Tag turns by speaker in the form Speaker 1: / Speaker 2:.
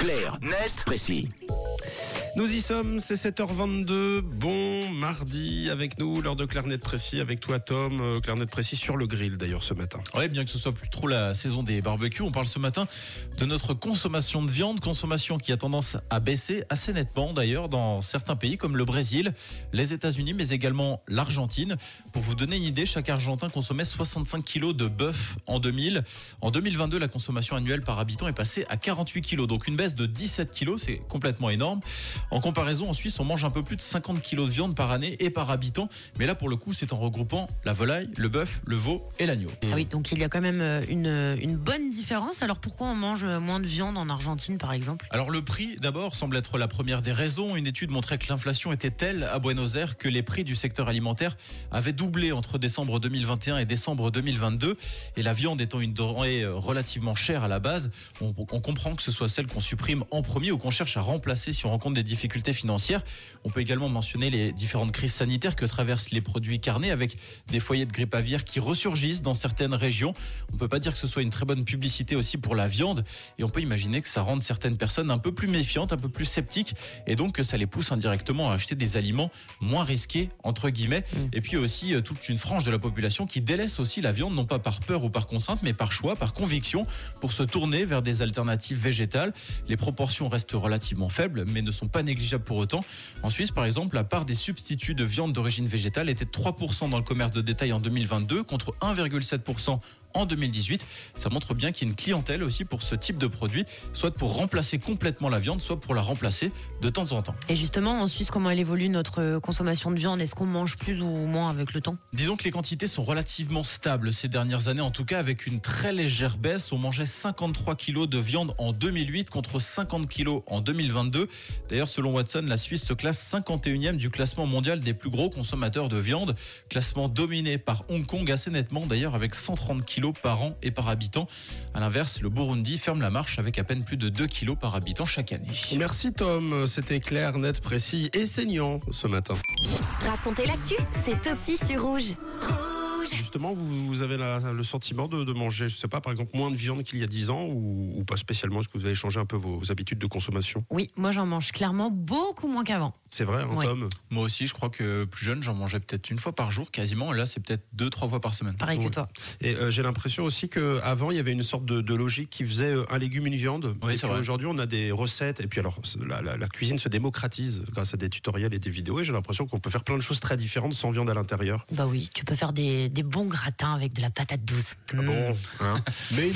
Speaker 1: Clair, net, précis.
Speaker 2: Nous y sommes, c'est 7h22. Bon mardi avec nous, l'heure de Clarnet Précis, avec toi Tom. Euh, Clarnet Précis sur le grill d'ailleurs ce matin.
Speaker 3: Ouais, bien que ce soit plus trop la saison des barbecues, on parle ce matin de notre consommation de viande, consommation qui a tendance à baisser assez nettement d'ailleurs dans certains pays comme le Brésil, les États-Unis, mais également l'Argentine. Pour vous donner une idée, chaque Argentin consommait 65 kilos de bœuf en 2000. En 2022, la consommation annuelle par habitant est passée à 48 kilos, donc une baisse de 17 kilos, c'est complètement énorme. En comparaison, en Suisse, on mange un peu plus de 50 kilos de viande par année et par habitant. Mais là, pour le coup, c'est en regroupant la volaille, le bœuf, le veau et l'agneau.
Speaker 4: Ah oui, donc il y a quand même euh, une, une bonne différence. Alors pourquoi on mange moins de viande en Argentine, par exemple?
Speaker 3: Alors le prix, d'abord, semble être la première des raisons. Une étude montrait que l'inflation était telle à Buenos Aires que les prix du secteur alimentaire avaient doublé entre décembre 2021 et décembre 2022. Et la viande étant une denrée euh, relativement chère à la base, on, on comprend que ce soit celle qu'on supprime en premier ou qu'on cherche à remplacer si on rencontre des difficultés financières. On peut également mentionner les différentes crises sanitaires que traversent les produits carnés avec des foyers de grippe aviaire qui ressurgissent dans certaines régions. On peut pas dire que ce soit une très bonne publicité aussi pour la viande et on peut imaginer que ça rende certaines personnes un peu plus méfiantes, un peu plus sceptiques et donc que ça les pousse indirectement à acheter des aliments moins risqués entre guillemets. Et puis aussi euh, toute une frange de la population qui délaisse aussi la viande non pas par peur ou par contrainte mais par choix, par conviction pour se tourner vers des alternatives végétales. Les proportions restent relativement faibles mais ne sont pas négligeables pour autant. En Suisse, par exemple, la part des substituts de viande d'origine végétale était de 3% dans le commerce de détail en 2022 contre 1,7% en 2018. Ça montre bien qu'il y a une clientèle aussi pour ce type de produit, soit pour remplacer complètement la viande, soit pour la remplacer de temps en temps.
Speaker 4: Et justement, en Suisse, comment elle évolue notre euh, consommation de viande? Est-ce qu'on mange plus ou moins avec le temps?
Speaker 3: Disons que les quantités sont relativement stables ces dernières années, en tout cas avec une très légère baisse. On mangeait 53 kilos de viande en 2008 contre 50 kilos en 2022. D'ailleurs, selon Watson, la Suisse se classe 51e du classement mondial des plus gros consommateurs de viande. Classement dominé par Hong Kong assez nettement d'ailleurs avec 130 kilos par an et par habitant. À l'inverse, le Burundi ferme la marche avec à peine plus de 2 kilos par habitant chaque année.
Speaker 2: Merci Tom, c'était clair, net, précis et saignant ce matin.
Speaker 5: Racontez l'actu, c'est aussi sur Rouge.
Speaker 2: Justement, vous, vous avez la- le sentiment de, de manger, je sais pas, par exemple, moins de viande qu'il y a 10 ans ou, ou pas spécialement? Est-ce que vous avez changé un peu vos, vos habitudes de consommation?
Speaker 4: Oui, moi j'en mange clairement beaucoup moins qu'avant.
Speaker 2: C'est vrai, hein,
Speaker 4: Ouais.
Speaker 2: Tom?
Speaker 3: Moi aussi, je crois que plus jeune, j'en mangeais peut-être une fois par jour, quasiment. Là, c'est peut-être deux, trois fois par semaine.
Speaker 4: Pareil
Speaker 2: Ouais.
Speaker 4: que toi.
Speaker 2: Et euh, j'ai l'impression aussi qu'avant, il y avait une sorte de, de logique qui faisait euh, un légume, une viande.
Speaker 3: Oui,
Speaker 2: et
Speaker 3: c'est vrai.
Speaker 2: Aujourd'hui, on a des recettes. Et puis alors, la, la- la cuisine se démocratise grâce à des tutoriels et des vidéos. Et j'ai l'impression qu'on peut faire plein de choses très différentes sans viande à l'intérieur.
Speaker 4: Bah oui, tu peux faire des, des bons gratins avec de la patate douce.
Speaker 2: Ah bon hein Mais